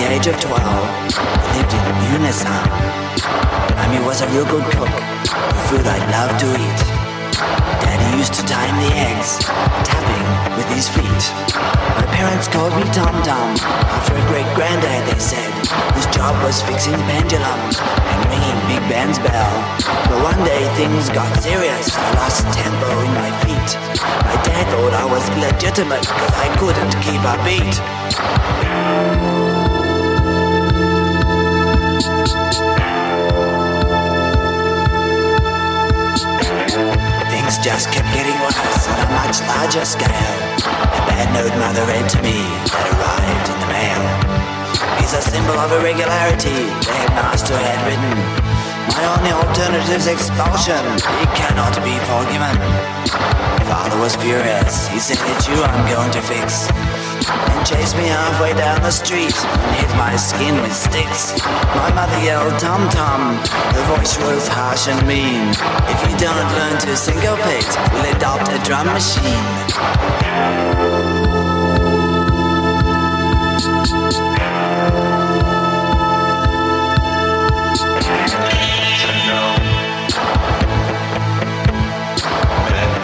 The age of 12, we lived in unison. Mommy was a real good cook, the food I loved to eat. Daddy used to time the eggs, tapping with his feet. My parents called me Tom Tom, after a great granddad, they said, whose job was fixing pendulums and ringing Big Ben's bell. But one day things got serious, I lost tempo in my feet. My dad thought I was illegitimate because I couldn't keep a beat. Just kept getting worse on a much larger scale. A bad note mother read to me that arrived in the mail. He's a symbol of irregularity, the headmaster had written. My only alternative's expulsion. He cannot be forgiven. Father was furious. He said, It's you I'm going to fix. And chased me halfway down the street and hit my skin with sticks. My mother yelled, Tom Tom. Her voice was harsh and mean. If you don't learn to syncopate, we'll adopt a drum machine.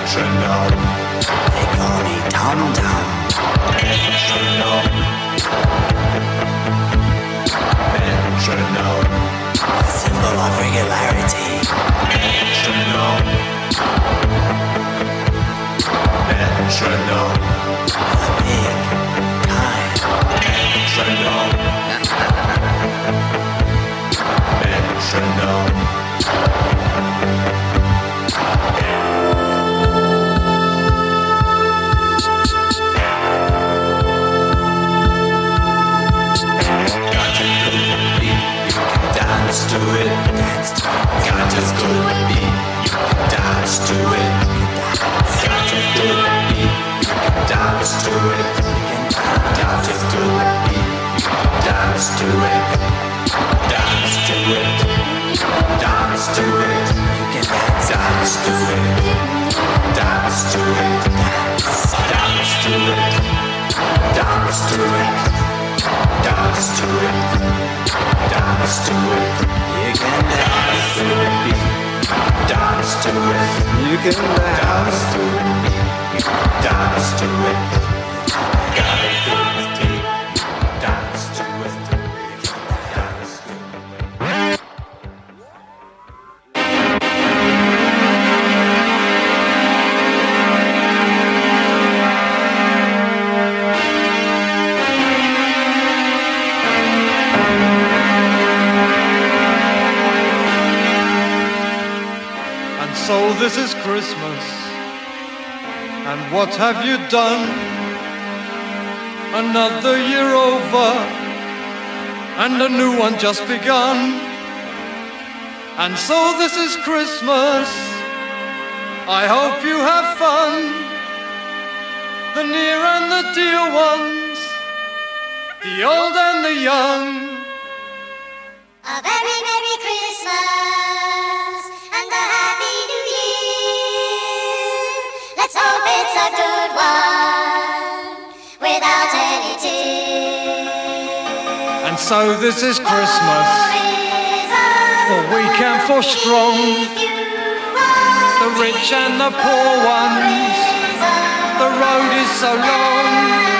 Metronome. They call me Tom Tom. And what have you done? Another year over, and a new one just begun. And so this is Christmas. I hope you have fun. The near and the dear ones, the old and the young. A very Merry Christmas And so this is Christmas. For weak and for strong, the rich and the poor ones. The road is so long,